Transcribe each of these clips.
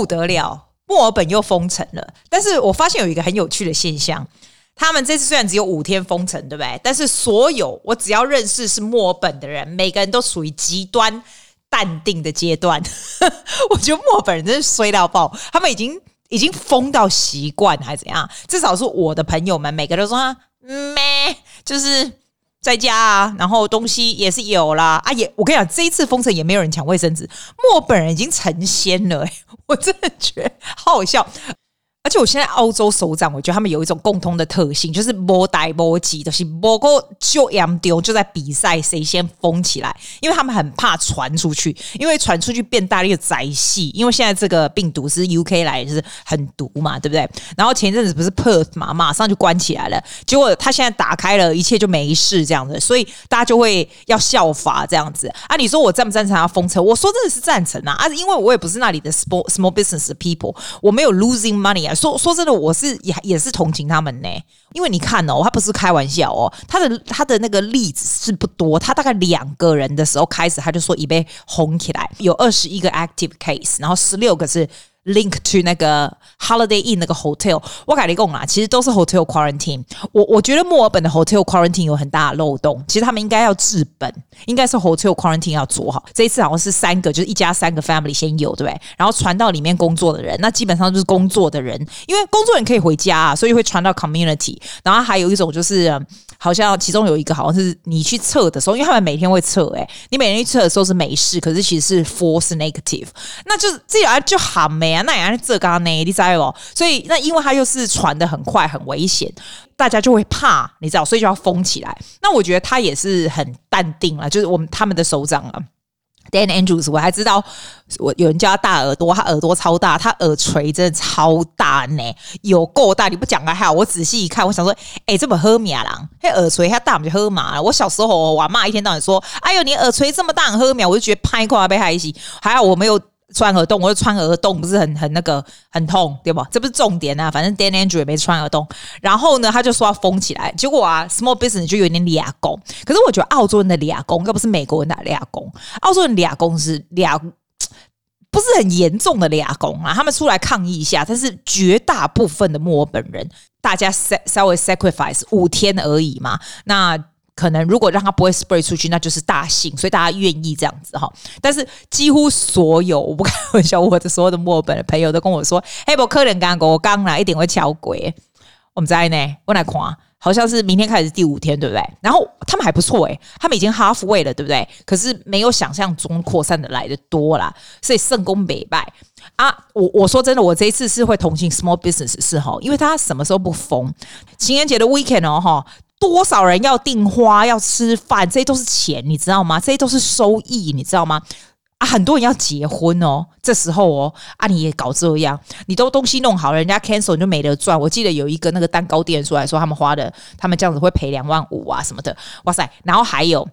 不得了，墨尔本又封城了。但是我发现有一个很有趣的现象，他们这次虽然只有五天封城，对不对？但是所有我只要认识是墨尔本的人，每个人都属于极端淡定的阶段。我觉得墨尔本人真是衰到爆，他们已经已经疯到习惯还是怎样？至少是我的朋友们，每个人都说咩，就是。在家啊，然后东西也是有啦啊，也我跟你讲，这一次封城也没有人抢卫生纸，墨本人已经成仙了，欸，我真的觉得好好笑。而且我现在澳洲首长，我觉得他们有一种共通的特性，就是摸呆摸急就，是摸过就 M 丢，就在比赛谁先封起来，因为他们很怕传出去，因为传出去变大力的宅系，因为现在这个病毒是 UK 来，就是很毒嘛，对不对？然后前阵子不是 Perth 嘛，马上就关起来了，结果他现在打开了，一切就没事这样子，所以大家就会要效法这样子啊。你说我赞不赞成他封城？我说真的是赞成啊，啊，因为我也不是那里的 small small business people，我没有 losing money 说说真的，我是也也是同情他们呢，因为你看哦，他不是开玩笑哦，他的他的那个例子是不多，他大概两个人的时候开始，他就说已被红起来，有二十一个 active case，然后十六个是。Link to 那个 Holiday Inn 那个 hotel，我跟你讲啊，其实都是 hotel quarantine。我我觉得墨尔本的 hotel quarantine 有很大的漏洞，其实他们应该要治本，应该是 hotel quarantine 要做好。这一次好像是三个，就是一家三个 family 先有，对不对？然后传到里面工作的人，那基本上就是工作的人，因为工作人可以回家啊，所以会传到 community。然后还有一种就是，好像其中有一个好像是你去测的时候，因为他们每天会测，诶，你每天去测的时候是没事，可是其实是 false negative，那就是这样就好没啊。那也是这刚呢，你知道哦，所以那因为它又是传得很快，很危险，大家就会怕，你知道，所以就要封起来。那我觉得他也是很淡定了，就是我们他们的首长啊，Dan Andrews，我还知道我有人叫他大耳朵，他耳朵超大，他耳垂真的超大呢，有够大。你不讲还好，我仔细一看，我想说，哎、这么喝苗啦，嘿，耳垂他大，我就喝麻了。我小时候我妈一天到晚说，哎呦，你耳垂这么大，很喝苗，我就觉得拍垮被害死。还好我没有。穿耳洞，我就穿耳洞，不是很很那个很痛，对吧？这不是重点啊，反正 Dan Andrew 也没穿耳洞。然后呢，他就说要封起来，结果啊，small business 就有点俩工。可是我觉得澳洲人的俩工，又不是美国人的俩工，澳洲人俩工是俩，不是很严重的俩工啊。他们出来抗议一下，但是绝大部分的墨尔本人，大家稍稍微 sacrifice 五天而已嘛。那可能如果让他不会 spread 出去，那就是大幸，所以大家愿意这样子哈。但是几乎所有，我不开玩笑，我的所有的墨尔本的朋友都跟我说：“ 嘿，不可能刚刚我刚来一定会敲鬼。”我们在呢，我来看，好像是明天开始第五天，对不对？然后他们还不错诶，他们已经 halfway 了，对不对？可是没有想象中扩散的来的多啦，所以圣功北拜啊！我我说真的，我这一次是会同情 small business 是哈，因为他什么时候不封？情人节的 weekend 哦哈。多少人要订花要吃饭，这些都是钱，你知道吗？这些都是收益，你知道吗？啊，很多人要结婚哦，这时候哦，啊，你也搞这样，你都东西弄好了，人家 cancel 你就没得赚。我记得有一个那个蛋糕店出来说，他们花的，他们这样子会赔两万五啊什么的，哇塞！然后还有，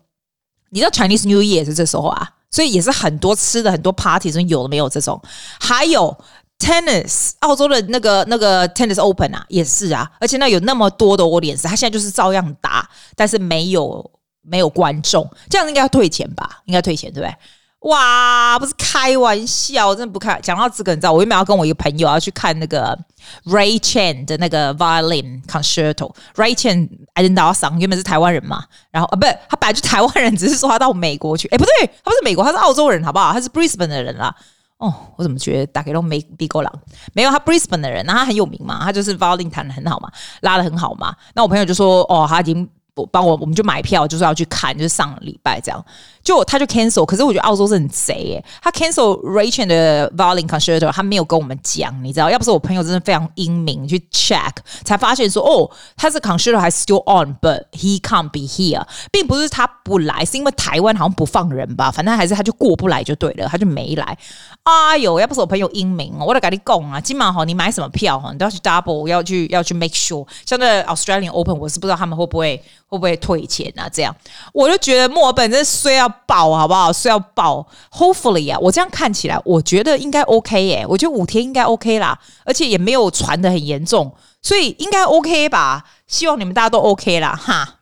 你知道 Chinese New Year 是这时候啊，所以也是很多吃的很多 party，有的没有这种，还有。Tennis，澳洲的那个那个 Tennis Open 啊，也是啊，而且那有那么多的 audience，他现在就是照样打，但是没有没有观众，这样应该要退钱吧？应该退钱对不对？哇，不是开玩笑，真的不开。讲到这个，你知道，我原本要跟我一个朋友要去看那个 Ray Chen 的那个 Violin Concerto。Ray Chen 爱登岛桑原本是台湾人嘛，然后啊，不是他本来就台湾人，只是说他到美国去。哎，不对，他不是美国，他是澳洲人，好不好？他是 Brisbane 的人啦。哦，我怎么觉得大概都没比过狼？没有他 Brisbane 的人，那他很有名嘛，他就是 violin 弹的很好嘛，拉的很好嘛。那我朋友就说，哦，他已经帮我，我们就买票，就是要去看，就是上礼拜这样。就他就 cancel，可是我觉得澳洲是很贼耶，他 cancel Rachel 的 violin concerto，他没有跟我们讲，你知道？要不是我朋友真的非常英明去 check，才发现说哦，他是 concerto 还 still on，but he can't be here，并不是他不来，是因为台湾好像不放人吧，反正还是他就过不来就对了，他就没来。哎呦，要不是我朋友英明，我得跟你讲啊，今晚哈你买什么票哈，你都要去 double，要去要去 make sure。像在 Australian Open，我是不知道他们会不会会不会退钱啊？这样我就觉得墨尔本真是要。爆好不好？是要爆，Hopefully 啊，我这样看起来，我觉得应该 OK 耶，我觉得五天应该 OK 啦，而且也没有传的很严重，所以应该 OK 吧？希望你们大家都 OK 啦，哈。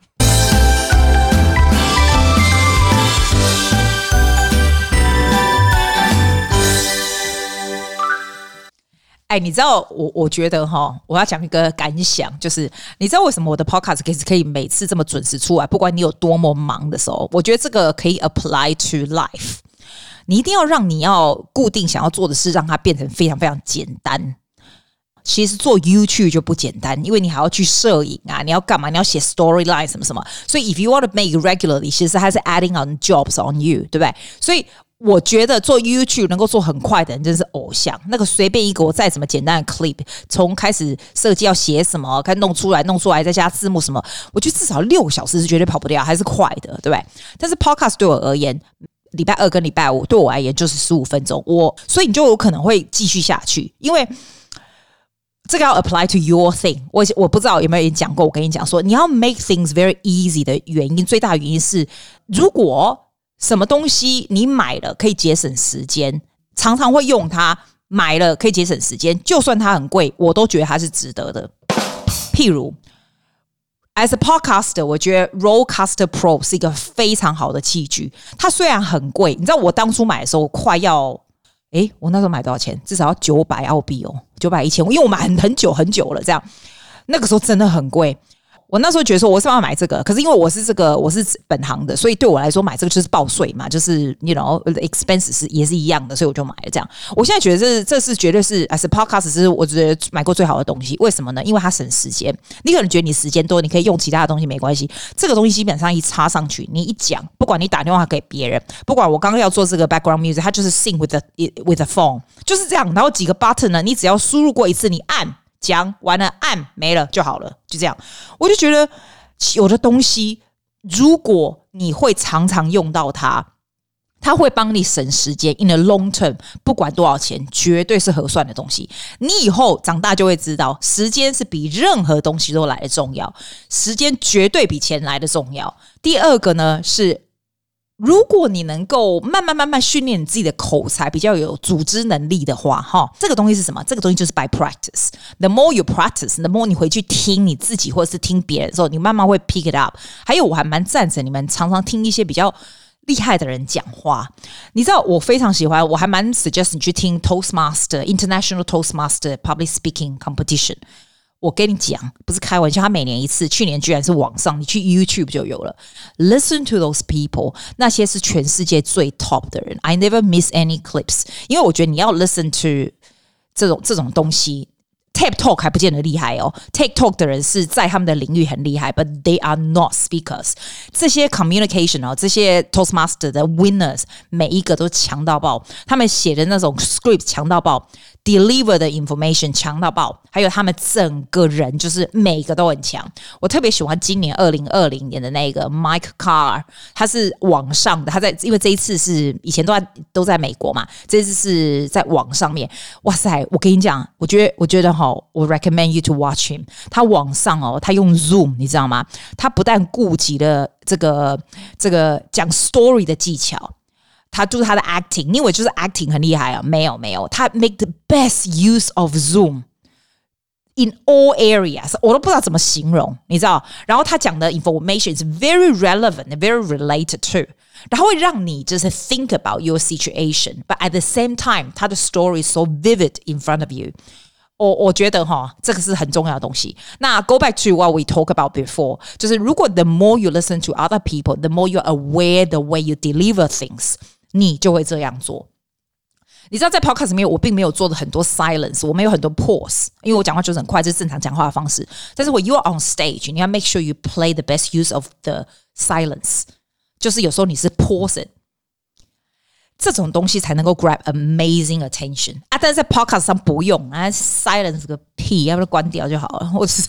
哎，你知道我我觉得哈，我要讲一个感想，就是你知道为什么我的 podcast 可以可以每次这么准时出来，不管你有多么忙的时候，我觉得这个可以 apply to life。你一定要让你要固定想要做的事，让它变成非常非常简单。其实做 YouTube 就不简单，因为你还要去摄影啊，你要干嘛？你要写 storyline 什么什么。所以 if you want to make regularly，其实还是 adding on jobs on you，对不对？所以我觉得做 YouTube 能够做很快的人，真是偶像。那个随便一个我再怎么简单的 clip，从开始设计要写什么，开弄出来，弄出来再加字幕什么，我觉得至少六个小时是绝对跑不掉，还是快的，对不对？但是 podcast 对我而言，礼拜二跟礼拜五对我而言就是十五分钟，我所以你就有可能会继续下去，因为。这个要 apply to your thing，我我不知道有没有人讲过。我跟你讲说，你要 make things very easy 的原因，最大的原因是，如果什么东西你买了可以节省时间，常常会用它，买了可以节省时间，就算它很贵，我都觉得它是值得的。譬如，as a podcaster，我觉得 Rodecaster Pro 是一个非常好的器具。它虽然很贵，你知道我当初买的时候快要。诶，我那时候买多少钱？至少要九百澳币哦，九百一千，因为我买很很久很久了，这样，那个时候真的很贵。我那时候觉得说，我是要买这个，可是因为我是这个，我是本行的，所以对我来说买这个就是报税嘛，就是 you know expense 是也是一样的，所以我就买了这样。我现在觉得这这是绝对是 as a podcast 是我觉得买过最好的东西。为什么呢？因为它省时间。你可能觉得你时间多，你可以用其他的东西没关系。这个东西基本上一插上去，你一讲，不管你打电话给别人，不管我刚刚要做这个 background music，它就是 sing with the with the phone，就是这样。然后几个 button 呢，你只要输入过一次，你按。讲完了，按没了就好了，就这样。我就觉得有的东西，如果你会常常用到它，它会帮你省时间。In the long term，不管多少钱，绝对是合算的东西。你以后长大就会知道，时间是比任何东西都来的重要，时间绝对比钱来的重要。第二个呢是。如果你能够慢慢慢慢训练你自己的口才，比较有组织能力的话，哈，这个东西是什么？这个东西就是 by practice。The more you practice，the more 你回去听你自己或者是听别人的时候，你慢慢会 pick it up。还有，我还蛮赞成你们常常听一些比较厉害的人讲话。你知道，我非常喜欢，我还蛮 suggest 你去听 Toastmaster International Toastmaster Public Speaking Competition。我跟你讲，不是开玩笑，他每年一次，去年居然是网上，你去 YouTube 就有了。Listen to those people，那些是全世界最 top 的人。I never miss any clips，因为我觉得你要 listen to 这种这种东西。TED Talk 还不见得厉害哦，TED Talk 的人是在他们的领域很厉害，but they are not speakers。这些 communication 哦，这些 Toastmaster 的 winners，每一个都强到爆，他们写的那种 script 强到爆，deliver 的 information 强到爆，还有他们整个人就是每个都很强。我特别喜欢今年二零二零年的那个 Mike Carr，他是网上的，他在因为这一次是以前都在都在美国嘛，这次是在网上面，哇塞！我跟你讲，我觉得我觉得哈。我 recommend you to watch him。他网上哦，他用 Zoom，你知道吗？他不但顾及了这个这个讲 story 的技巧，他就是他的 acting。你以为就是 acting 很厉害啊？没有没有，他 make the best use of Zoom in all areas。我都不知道怎么形容，你知道？然后他讲的 information is very relevant and very related to，然后会让你就是 think about your situation，but at the same time，他的 story is so vivid in front of you。我我觉得哈，这个是很重要的东西。那 go back to what we talk about before，就是如果 the more you listen to other people，the more you aware the way you deliver things， 你就会这样做。你知道在 podcast 里面，我并没有做的很多 silence，我没有很多 pause，因为我讲话就是很快，这是正常讲话的方式。但是我 you are on stage，你要 make sure you play the best use of the silence，就是有时候你是 pause it。这种东西才能够 grab amazing attention 啊！但是在 podcast 上不用啊，silence 个屁，要不然关掉就好了。我是。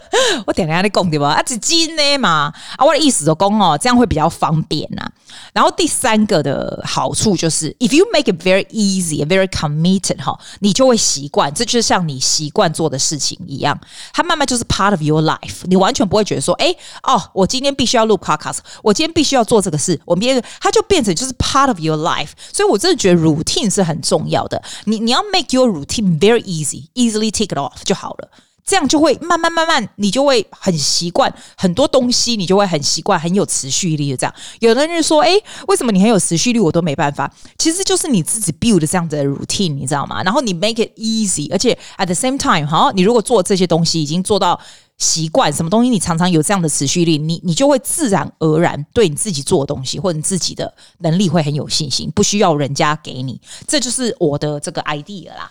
我点下你讲对吧？啊，是金呢嘛？啊，我的意思就讲哦，这样会比较方便呐、啊。然后第三个的好处就是，if you make it very easy, very committed 哈，你就会习惯。这就是像你习惯做的事情一样，它慢慢就是 part of your life。你完全不会觉得说，哎，哦，我今天必须要录 podcast，我今天必须要做这个事，我别人它就变成就是 part of your life。所以我真的觉得 routine 是很重要的。你你要 make your routine very easy, easily take it off 就好了。这样就会慢慢慢慢，你就会很习惯很多东西，你就会很习惯，很有持续力。的这样，有的人就说：“哎，为什么你很有持续力？我都没办法。”其实就是你自己 build 这样的 routine，你知道吗？然后你 make it easy，而且 at the same time，好，你如果做这些东西已经做到习惯，什么东西你常常有这样的持续力，你你就会自然而然对你自己做的东西或者你自己的能力会很有信心，不需要人家给你。这就是我的这个 idea 啦。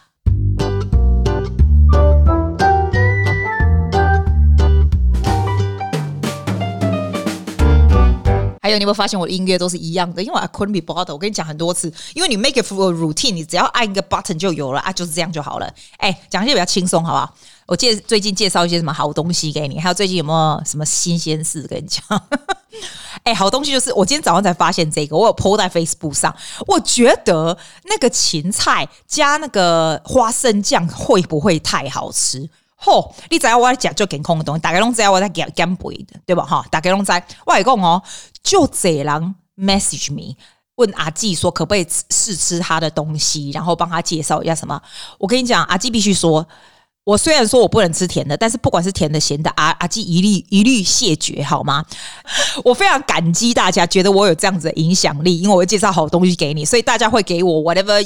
你有没有发现我的音乐都是一样的？因为 I couldn't be bothered。我跟你讲很多次，因为你 make it for a routine，你只要按一个 button 就有了啊，就是这样就好了。哎，讲一些比较轻松，好不好？我介最近介绍一些什么好东西给你，还有最近有没有什么新鲜事跟你讲？哎，好东西就是我今天早上才发现这个，我有 po 在 Facebook 上。我觉得那个芹菜加那个花生酱会不会太好吃？吼，你知道我在讲就健康的东西，大家拢知道我在减减肥的，对吧？哈，大家拢知。我来讲哦，就这人 message me 问阿纪说可不可以试吃他的东西，然后帮他介绍一下什么。我跟你讲，阿纪必须说。我虽然说我不能吃甜的，但是不管是甜的、咸的，阿阿基一律一律谢绝，好吗？我非常感激大家觉得我有这样子的影响力，因为我会介绍好东西给你，所以大家会给我 whatever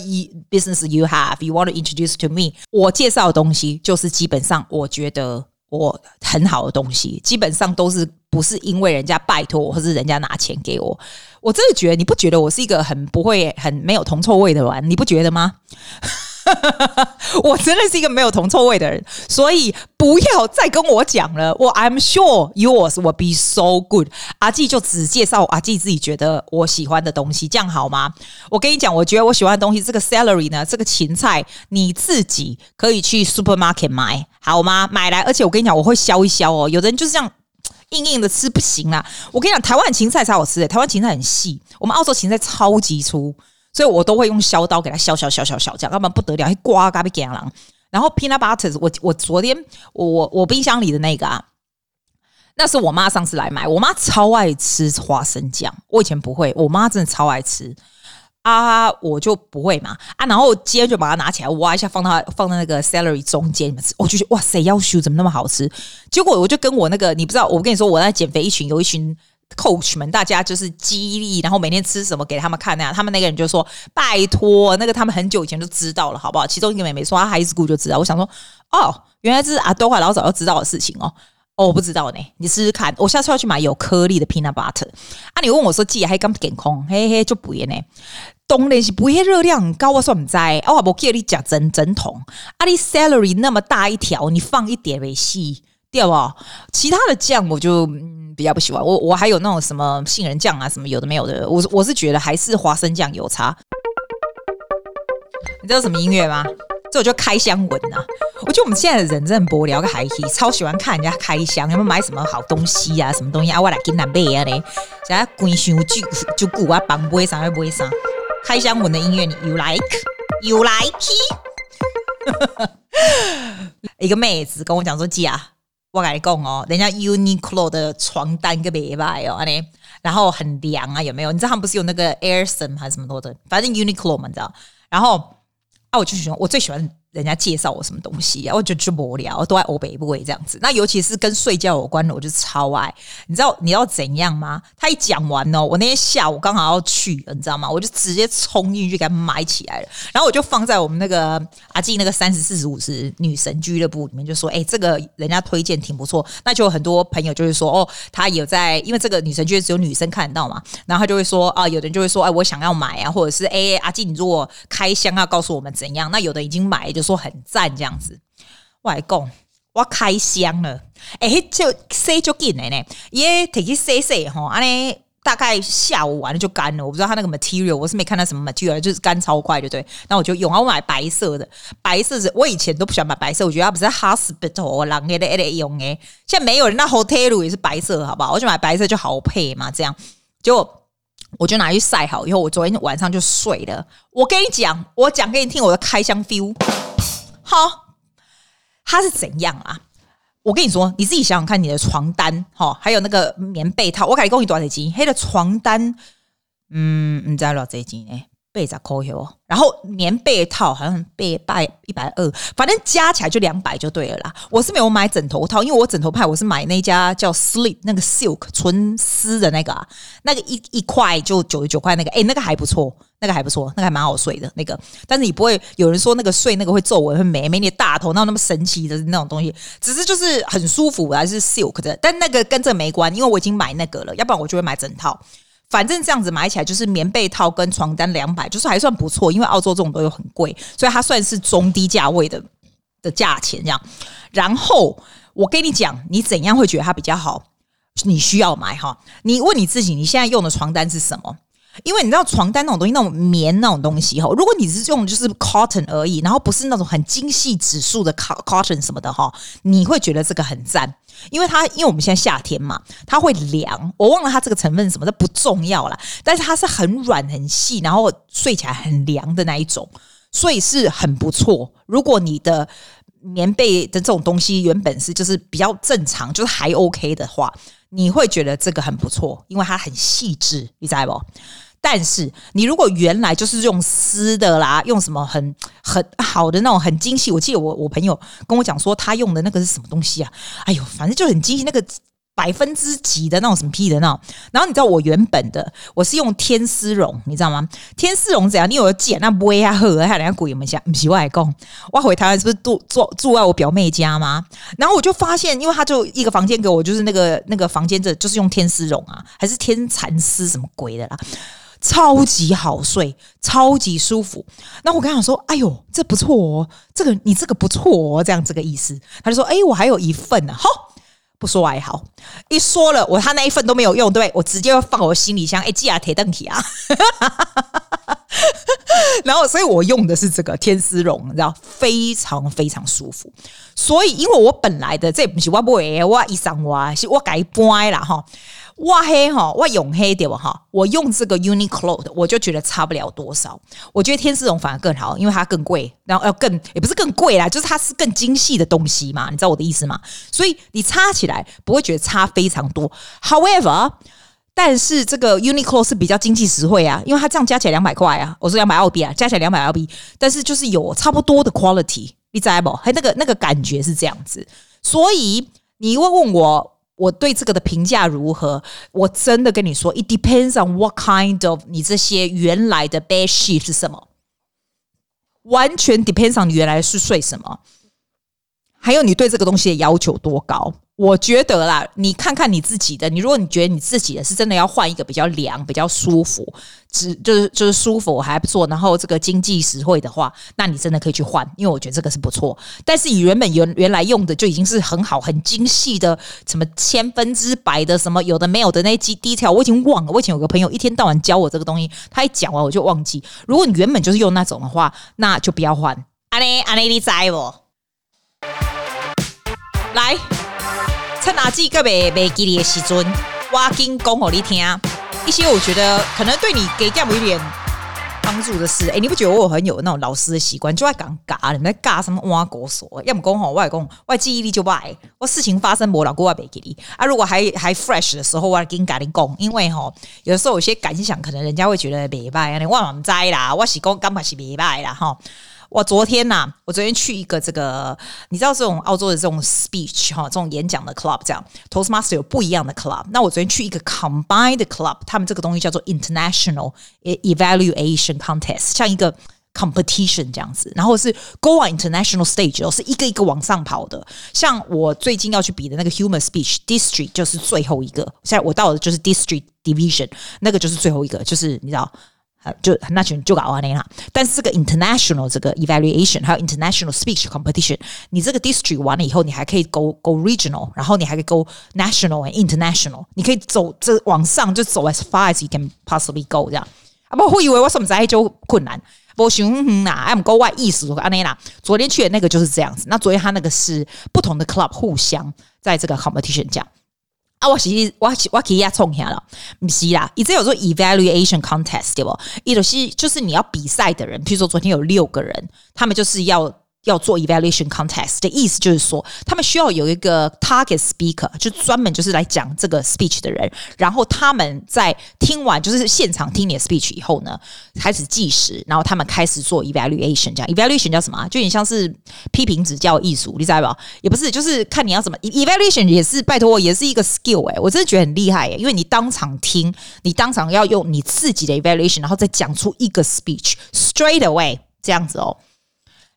business you have, you want to introduce to me。我介绍的东西就是基本上我觉得我很好的东西，基本上都是不是因为人家拜托我，或是人家拿钱给我。我真的觉得你不觉得我是一个很不会、很没有铜臭味的人，你不觉得吗？我真的是一个没有铜臭味的人，所以不要再跟我讲了。我 I'm sure yours will be so good。阿纪就只介绍阿纪自己觉得我喜欢的东西，这样好吗？我跟你讲，我觉得我喜欢的东西，这个 celery 呢，这个芹菜，你自己可以去 supermarket 买，好吗？买来，而且我跟你讲，我会削一削哦。有的人就是这样硬硬的吃不行啊。我跟你讲，台湾芹菜才好吃诶，台湾芹菜很细，我们澳洲芹菜超级粗。所以我都会用削刀给它削削削削削，这样要不然不得了，还刮嘎被给了。然后 peanut butter，我我昨天我我冰箱里的那个啊，那是我妈上次来买，我妈超爱吃花生酱，我以前不会，我妈真的超爱吃啊，我就不会嘛啊，然后今天就把它拿起来挖一下，放到放在那个 celery 中间，你们吃，我就觉得哇塞，要修怎么那么好吃？结果我就跟我那个你不知道，我跟你说我在减肥一群有一群。Coach 们，大家就是激励，然后每天吃什么给他们看那样。他们那个人就说：“拜托，那个他们很久以前就知道了，好不好？”其中一个妹妹说：“她 high school 就知道。”我想说：“哦，原来这是阿多华老早就知道的事情哦。”哦，我不知道呢，你试试看。我下次要去买有颗粒的 peanut butter 啊！你问我说：“记还敢健康？嘿嘿，就不会呢。当然是不会热量很高，我说唔知。哦，我记得你讲整整桶，啊，你 celery 那么大一条，你放一点没戏。对不？其他的酱我就比较不喜欢。我我还有那种什么杏仁酱啊，什么有的没有的。我我是觉得还是花生酱有差。你知道什么音乐吗？这我就开箱文啊。我觉得我们现在的人真的无聊个海气，超喜欢看人家开箱，有没有买什么好东西啊？什么东西啊？我来给他买啊嘞！现在关上就就顾啊，绑不会上，不会上。开箱文的音乐，你 you like？You like？一个妹子跟我讲说，姐啊。我跟你讲哦，人家 Uniqlo 的床单个别白哦，安尼然后很凉啊，有没有？你知道他们不是有那个 Airson 还是什么多的？反正 Uniqlo 嘛，你知道？然后啊，我就喜欢，我最喜欢。人家介绍我什么东西啊，我就就无聊，都爱欧北部这样子。那尤其是跟睡觉有关的，我就超爱。你知道你要怎样吗？他一讲完哦，我那天下午刚好要去，你知道吗？我就直接冲进去给他买起来了。然后我就放在我们那个阿静那个三十四十五十女神俱乐部里面，就说：“哎，这个人家推荐挺不错。”那就有很多朋友就是说：“哦，他有在，因为这个女神俱乐只有女生看得到嘛。”然后他就会说：“啊，有的人就会说：‘哎，我想要买啊，或者是哎，阿静，你如果开箱要告诉我们怎样？’那有的已经买，就说很赞这样。”子，我来讲，我开箱了，哎、欸，就洗就紧了呢，也提起洗洗哈，安尼大概下午完了就干了。我不知道它那个 material，我是没看到什么 material，就是干超快，对不对。那我就用，我买白色的，白色是我以前都不喜欢买白色，我觉得它不是 hospital 人的的用诶。现在没有人，那 hotel 也是白色，好不好？我就买白色就好配嘛，这样就我就拿去晒好以后，我昨天晚上就睡了。我跟你讲，我讲给你听我的开箱 feel。好，它是怎样啊？我跟你说，你自己想想看，你的床单，哈，还有那个棉被套，我改供你多少钱？黑的床单，嗯，你知道多少钱呢？被咋抠哟，然后棉被套好像被百一百二，反正加起来就两百就对了啦。我是没有买枕头套，因为我枕头派我是买那家叫 Sleep 那个 Silk 纯丝的那个，啊，那个一一块就九十九块那个，哎，那个还不错，那个还不错，那个还蛮好睡的那个。但是你不会有人说那个睡那个会皱纹会没没你大头那那么神奇的那种东西，只是就是很舒服还是 Silk 的，但那个跟这没关，因为我已经买那个了，要不然我就会买枕套。反正这样子买起来就是棉被套跟床单两百，就是还算不错。因为澳洲这种都有很贵，所以它算是中低价位的的价钱这样。然后我跟你讲，你怎样会觉得它比较好？你需要买哈。你问你自己，你现在用的床单是什么？因为你知道床单那种东西，那种棉那种东西哈，如果你是用就是 cotton 而已，然后不是那种很精细指数的 cotton 什么的哈，你会觉得这个很赞，因为它因为我们现在夏天嘛，它会凉。我忘了它这个成分什么的不重要啦，但是它是很软很细，然后睡起来很凉的那一种，所以是很不错。如果你的棉被的这种东西原本是就是比较正常，就是还 OK 的话，你会觉得这个很不错，因为它很细致，你知道不？但是你如果原来就是用丝的啦，用什么很很好的那种很精细，我记得我我朋友跟我讲说他用的那个是什么东西啊？哎呦，反正就很精细，那个百分之几的那种什么屁的那种。然后你知道我原本的我是用天丝绒，你知道吗？天丝绒怎样？你有剪那不会啊？呵，还有人家鬼们讲不是外公，我回台湾是不是住住住在我表妹家吗？然后我就发现，因为他就一个房间给我，就是那个那个房间这就是用天丝绒啊，还是天蚕丝什么鬼的啦？超级好睡，超级舒服。那我跟他说：“哎呦，这不错哦，这个你这个不错哦，这样这个意思。”他就说：“哎，我还有一份呢。”好，不说还好，一说了，我他那一份都没有用，对对？我直接要放我行李箱。哎，寄啊，铁凳体啊。然后，所以我用的是这个天丝绒，你知道，非常非常舒服。所以，因为我本来的这不是我买的，我衣裳我是我改搬啦哈。哇黑哈，我用黑点哈，我用这个 Uniqlo 的，我就觉得差不了多少。我觉得天丝绒反而更好，因为它更贵，然后要更也不是更贵啦，就是它是更精细的东西嘛，你知道我的意思吗？所以你擦起来不会觉得差非常多。However，但是这个 Uniqlo 是比较经济实惠啊，因为它这样加起来两百块啊，我说两百澳币啊，加起来两百澳币，但是就是有差不多的 quality，你知道不？还那个那个感觉是这样子，所以你会问我。我对这个的评价如何？我真的跟你说，it depends on what kind of 你这些原来的 bad shit 是什么，完全 depends on 你原来是睡什么，还有你对这个东西的要求多高。我觉得啦，你看看你自己的。你如果你觉得你自己的是真的要换一个比较凉、比较舒服，只就是就是舒服还不错，然后这个经济实惠的话，那你真的可以去换，因为我觉得这个是不错。但是你原本原原来用的就已经是很好、很精细的，什么千分之百的什么有的没有的那几 detail，我已经忘了。我以前有个朋友一天到晚教我这个东西，他一讲完我就忘记。如果你原本就是用那种的话，那就不要换。安妮安妮，你知不？来。趁阿季个别没给你的时阵，我跟讲给你听一些我觉得可能对你给这样有一点帮助的事。哎、你不觉得我很有那种老师的习惯，就爱讲尬，你在尬什么挖狗索？要么讲吼，我来讲，我记忆力就坏。我事情发生我老公我没给你啊。如果还还 fresh 的时候，我跟你讲，因为吼有时候有些感想，可能人家会觉得没坏，你忘了栽啦。我是讲根本是没坏啦，吼。我昨天呐、啊，我昨天去一个这个，你知道这种澳洲的这种 speech 哈，这种演讲的 club，这样 Toastmaster 有不一样的 club。那我昨天去一个 combined club，他们这个东西叫做 international evaluation contest，像一个 competition 这样子。然后是 go on international stage，是一个一个往上跑的。像我最近要去比的那个 human speech district，就是最后一个。现在我到的就是 district division，那个就是最后一个，就是你知道。就那群就搞完了啦。但是这个 international 这个 evaluation 还有 international speech competition，你这个 district 完了以后，你还可以 go go regional，然后你还可以 go national and international，你可以走这往上就走 as far as you can possibly go 这样。啊不，会以为我什么在就困难，不行呐，I'm go 外意思说安内啦。昨天去的那个就是这样子。那昨天他那个是不同的 club 互相在这个 competition 这样。啊，我是我是我可以压冲下了，不是啦，以前有做 evaluation contest 对不？一种是就是你要比赛的人，譬如说昨天有六个人，他们就是要要做 evaluation contest 的意思就是说，他们需要有一个 target speaker，就专门就是来讲这个 speech 的人。然后他们在听完就是现场听你的 speech 以后呢，开始计时，然后他们开始做 evaluation。这样 evaluation 叫什么？就有点像是批评指教艺术，你知道吧？也不是，就是看你要怎么 evaluation 也是拜托我，也是一个 skill 哎、我真的觉得很厉害哎、因为你当场听，你当场要用你自己的 evaluation，然后再讲出一个 speech straight away 这样子哦。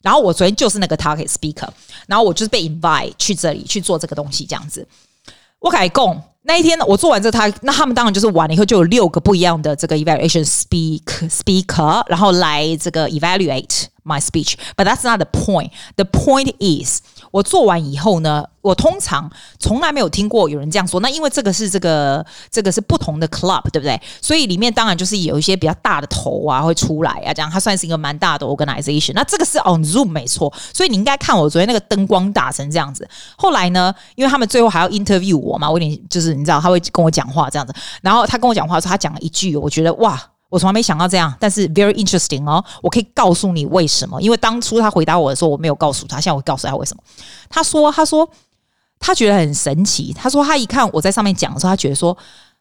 然后我昨天就是那个 target speaker，然后我就是被 invite 去这里去做这个东西，这样子。我改供那一天，我做完这，他那他们当然就是完了以后就有六个不一样的这个 evaluation speak speaker，然后来这个 evaluate my speech。But that's not the point. The point is 我做完以后呢，我通常从来没有听过有人这样说。那因为这个是这个这个是不同的 club，对不对？所以里面当然就是有一些比较大的头啊会出来啊，这样它算是一个蛮大的 organization。那这个是 on Zoom 没错，所以你应该看我昨天那个灯光打成这样子。后来呢，因为他们最后还要 interview 我嘛，我有点就是你知道他会跟我讲话这样子。然后他跟我讲话的时候，他讲了一句，我觉得哇。我从来没想到这样，但是 very interesting 哦，我可以告诉你为什么。因为当初他回答我的时候，我没有告诉他，现在我告诉他为什么。他说：“他说他觉得很神奇。他说他一看我在上面讲的时候，他觉得说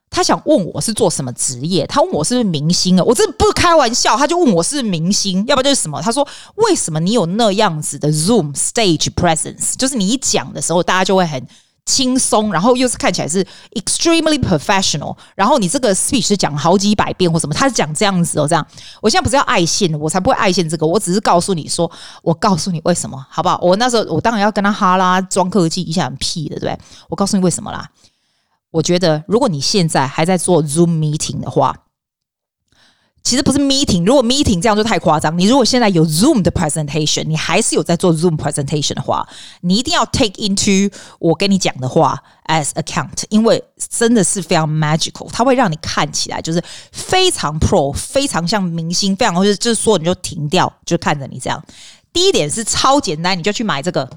他想问我是做什么职业。他问我是不是明星啊？我真的不开玩笑。他就问我是不是明星，要不然就是什么？他说为什么你有那样子的 Zoom stage presence？就是你一讲的时候，大家就会很。”轻松，然后又是看起来是 extremely professional，然后你这个 speech 是讲好几百遍或什么，他是讲这样子哦，这样。我现在不是要爱现，我才不会爱现这个，我只是告诉你说，我告诉你为什么，好不好？我那时候我当然要跟他哈拉装客气一下，很屁的，对不对？我告诉你为什么啦？我觉得如果你现在还在做 Zoom meeting 的话。其实不是 meeting，如果 meeting 这样就太夸张。你如果现在有 Zoom 的 presentation，你还是有在做 Zoom presentation 的话，你一定要 take into 我跟你讲的话 as account，因为真的是非常 magical，它会让你看起来就是非常 pro，非常像明星，非常就是就是说你就停掉，就看着你这样。第一点是超简单，你就去买这个，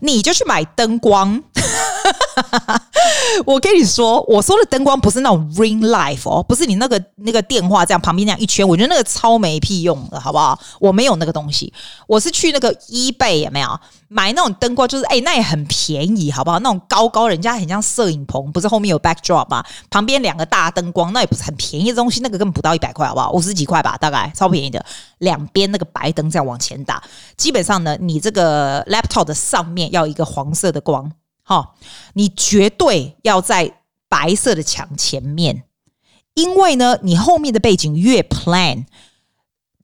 你就去买灯光。我跟你说，我说的灯光不是那种 ring light 哦，不是你那个那个电话这样旁边那样一圈，我觉得那个超没屁用的，好不好？我没有那个东西，我是去那个 eBay 有没有买那种灯光？就是哎、那也很便宜，好不好？那种高高，人家很像摄影棚，不是后面有 backdrop 吗？旁边两个大灯光，那也不是很便宜的东西，那个根本不到一百块，好不好？五十几块吧，大概超便宜的。两边那个白灯这样往前打，基本上呢，你这个 laptop 的上面要一个黄色的光。好，你绝对要在白色的墙前面，因为呢，你后面的背景越 plan，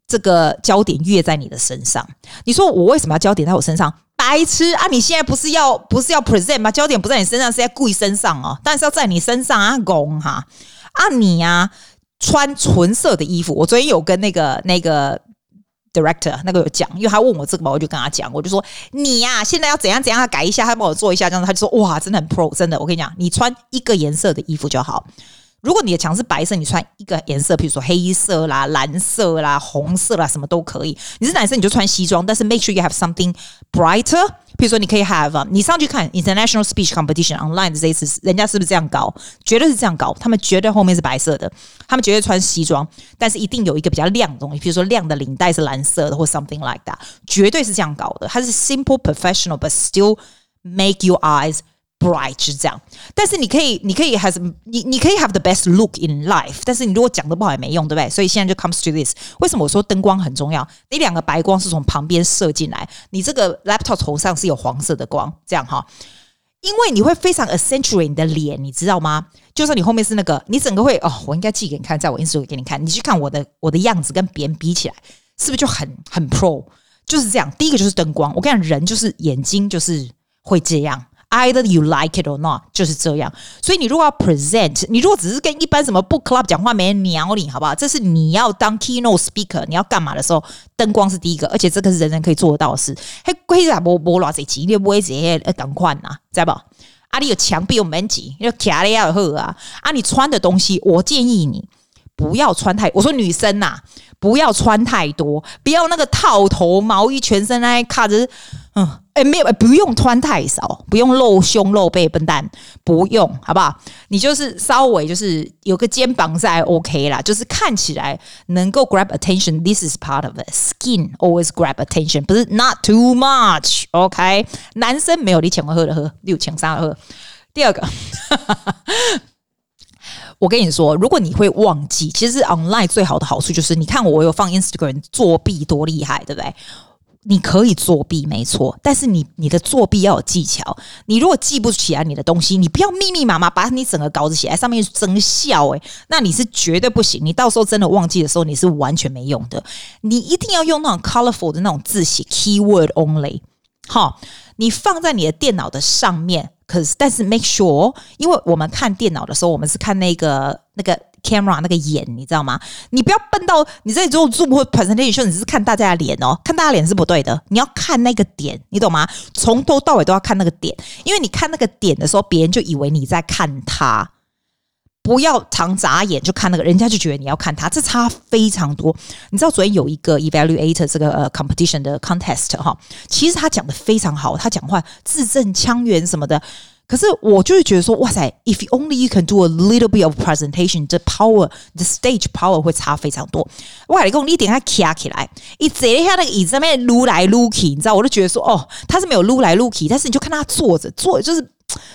这个焦点越在你的身上。你说我为什么要焦点在我身上？白痴啊！你现在不是要不是要 present 吗？焦点不在你身上，是在故意身上哦。但是要在你身上啊，公哈啊你呀、啊，穿纯色的衣服。我昨天有跟那个那个。Director 那个有讲，因为他问我这个嘛，我就跟他讲，我就说你呀、啊，现在要怎样怎样改一下，他帮我做一下，这样他就说哇，真的很 pro，真的，我跟你讲，你穿一个颜色的衣服就好。如果你的墙是白色，你穿一个颜色，比如说黑色啦、蓝色啦、红色啦，什么都可以。你是男生你就穿西装，但是 make sure you have something brighter。比如说你可以 have，你上去看 international speech competition online 的这一次，人家是不是这样搞？绝对是这样搞，他们绝对后面是白色的，他们绝对穿西装，但是一定有一个比较亮的东西，比如说亮的领带是蓝色的或 something like that，绝对是这样搞的。它是 simple professional but still make your eyes。 Bright 是这样，但是你可以，你可以 has 你你可以 have the best look in life，但是你如果讲的不好也没用，对不对？所以现在就 comes to this，为什么我说灯光很重要？你两个白光是从旁边射进来，你这个 laptop 头上是有黄色的光，这样哈，因为你会非常 accentuate 你的脸，你知道吗？就算你后面是那个，你整个会哦，我应该寄给你看，在我 Instagram 给你看，你去看我的我的样子跟别人比起来，是不是就很很 pro？就是这样，第一个就是灯光，我跟你讲，人就是眼睛就是会这样。Either you like it or not，就是这样。所以你如果要 present，你如果只是跟一般什么 book club 讲话，没人鸟你，好不好？这是你要当 keynote speaker，你要干嘛的时候，灯光是第一个，而且这个是人人可以做得到的事。嘿，贵在无无偌济钱，你不会这些赶快呐，知道不？啊，你有墙壁有门禁，要卡的要喝啊。啊，你穿的东西，我建议你不要穿太。我说女生呐、啊，不要穿太多，不要那个套头毛衣，全身来卡着。嗯，哎，没有，不用穿太少，不用露胸露背，笨蛋，不用，好不好？你就是稍微就是有个肩膀在 OK 啦，就是看起来能够 grab attention。This is part of it. Skin always grab attention，不是 not too much。OK，男生没有你请我喝的喝，六请三喝。第二个，我跟你说，如果你会忘记，其实 online 最好的好处就是，你看我有放 Instagram 作弊多厉害，对不对？你可以作弊，没错，但是你你的作弊要有技巧。你如果记不起来你的东西，你不要密密麻麻把你整个稿子写在上面生效，诶，那你是绝对不行。你到时候真的忘记的时候，你是完全没用的。你一定要用那种 colorful 的那种字写 keyword only，好，你放在你的电脑的上面。可是，但是 make sure，因为我们看电脑的时候，我们是看那个那个。Camera 那个眼，你知道吗？你不要笨到你在做 zoom 或 presentation，你只是看大家的脸哦，看大家脸是不对的。你要看那个点，你懂吗？从头到尾都要看那个点，因为你看那个点的时候，别人就以为你在看他。不要常眨眼就看那个，人家就觉得你要看他，这差非常多。你知道昨天有一个 evaluator 这个呃 competition 的 contest 哈，其实他讲的非常好，他讲话字正腔圆什么的。可是我就会觉得说，哇塞，if only you can do a little bit of presentation，the power，the stage power 会差非常多。我跟你讲，你点下卡起来，一坐一下那个椅子上面撸来撸去，你知道，我就觉得说，哦，他是没有撸来撸去，但是你就看他坐着，坐就是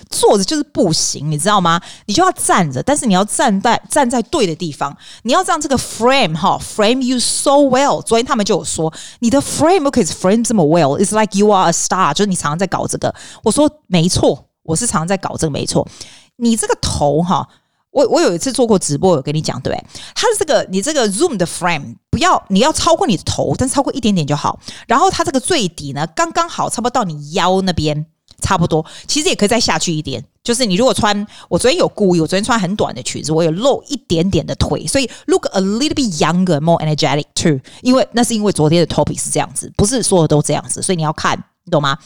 坐着就是不行，你知道吗？你就要站着，但是你要站在站在对的地方，你要让这个 frame 哈，frame you so well。昨天他们就有说，你的 frame 可以 frame 这么 well，it's like you are a star，就是你常常在搞这个。我说没错。我是常在搞这个，没错。你这个头哈，我我有一次做过直播，有跟你讲，对不对？它的这个，你这个 Zoom 的 frame 不要，你要超过你的头，但超过一点点就好。然后它这个最底呢，刚刚好，差不多到你腰那边，差不多。其实也可以再下去一点，就是你如果穿，我昨天有故意，我昨天穿很短的裙子，我有露一点点的腿，所以 look a little bit younger, more energetic too。因为那是因为昨天的 topic 是这样子，不是所有都这样子，所以你要看，你懂吗？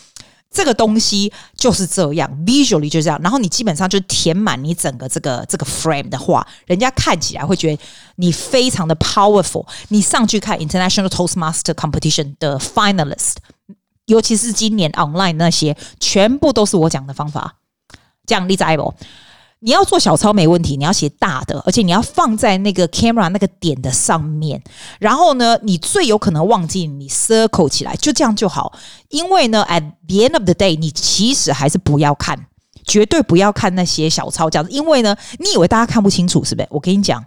这个东西就是这样，visually 就这样，然后你基本上就填满你整个这个这个 frame 的话，人家看起来会觉得你非常的 powerful。你上去看 International Toastmaster Competition 的 finalist，尤其是今年 online 那些，全部都是我讲的方法。这样，你知不？你要做小抄没问题，你要写大的，而且你要放在那个 camera 那个点的上面。然后呢，你最有可能忘记你 circle 起来，就这样就好。因为呢，at the end of the day，你其实还是不要看，绝对不要看那些小抄这样子。因为呢，你以为大家看不清楚是不是？我跟你讲。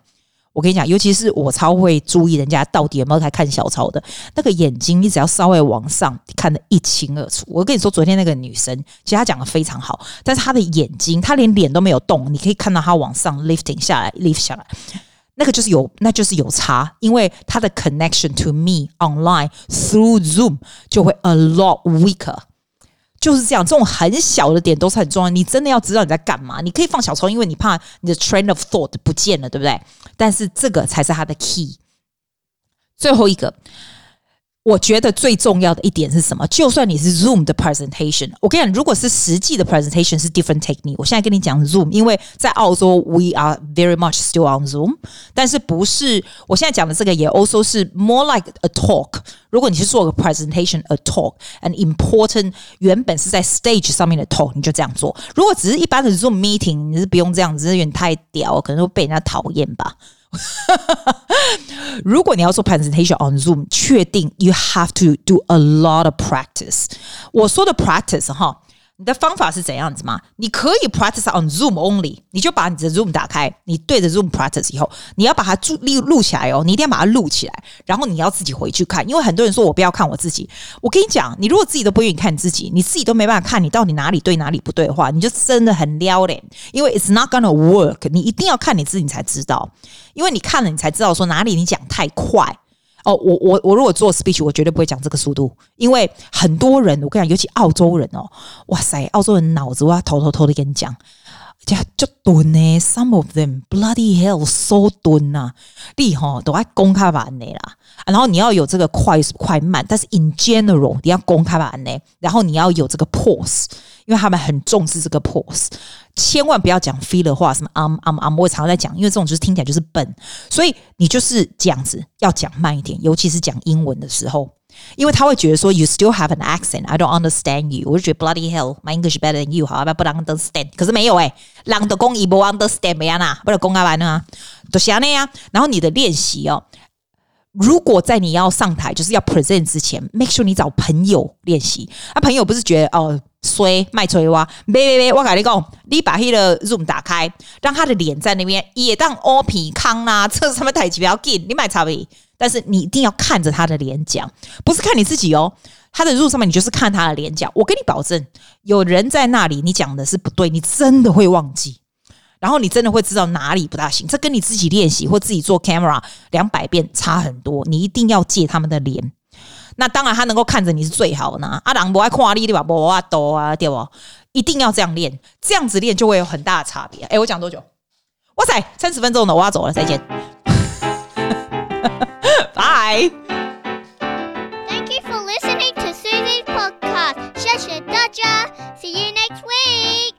我跟你讲，尤其是我超会注意人家到底有没有在看小抄的，那个眼睛，你只要稍微往上看得一清二楚。我跟你说，昨天那个女生，其实她讲的非常好，但是她的眼睛，她连脸都没有动，你可以看到她往上 lifting 下来，lift 下来，那个就是有，那就是有差，因为她的 connection to me online through Zoom 就会 a lot weaker。就是这样，这种很小的点都是很重要。你真的要知道你在干嘛，你可以放小抄，因为你怕你的 train of thought 不见了，对不对？但是这个才是它的 key。最后一个。我觉得最重要的一点是什么？就算你是 Zoom 的 presentation，我跟你讲，如果是实际的 presentation 是 different technique。我现在跟你讲 Zoom，因为在澳洲 we are very much still on Zoom，但是不是我现在讲的这个也 also 是 more like a talk。如果你是做个 presentation，a talk，an important 原本是在 stage 上面的 talk，你就这样做。如果只是一般的 Zoom meeting，你是不用这样子，有点太屌，可能会被人家讨厌吧。如果你要做 presentation on Zoom，确定 you have to do a lot of practice。我说的 practice 哈。 你的方法是怎样子吗？你可以 practice on Zoom only，你就把你的 Zoom 打开，你对着 Zoom practice 以后，你要把它注录录起来哦，你一定要把它录起来，然后你要自己回去看，因为很多人说我不要看我自己，我跟你讲，你如果自己都不愿意看你自己，你自己都没办法看你到底哪里对哪里不对的话，你就真的很撩脸，因为 it's not gonna work，你一定要看你自己才知道，因为你看了你才知道说哪里你讲太快。哦，我我我如果做 speech，我绝对不会讲这个速度，因为很多人，我跟你讲，尤其澳洲人哦，哇塞，澳洲人脑子，我要偷偷偷的跟你讲，这就蹲呢，some of them bloody hell so 蹲呐，你哈都爱公开版的啦，然后你要有这个快快慢，但是 in general 你要公开版的，然后你要有这个 pause。因为他们很重视这个 pause，千万不要讲 filler 话，什么 um um um，我常常在讲，因为这种就是听起来就是笨，所以你就是这样子，要讲慢一点，尤其是讲英文的时候，因为他会觉得说，you still have an accent，I don't understand you。我就觉得 bloody hell，my English better than you，好，要不不 understand。可是没有诶，朗的公一不 understand 没呀那，不是公阿完呢，都是那样。然后你的练习哦，如果在你要上台就是要 present 之前，make sure 你找朋友练习。那朋友不是觉得哦，衰卖催哇，别别别，我跟你讲，你把他的 Zoom 打开，让他的脸在那边，也当 O P 康啦，这上面台词比较紧，你买差别。但是你一定要看着他的脸讲，不是看你自己哦。他的入上面，你就是看他的脸讲。我跟你保证，有人在那里，你讲的是不对，你真的会忘记，然后你真的会知道哪里不大行。这跟你自己练习或自己做 camera 两百遍差很多。你一定要借他们的脸。那当然他能够看着你是最好的呢啊人不爱看你对吧不啊多啊对不？一定要这样练这样子练就会有很大差别。哎我讲多久？哇塞三十分钟了我要走了再见。Bye thank you for listening to suzy podcast. 谢谢大家。See you next week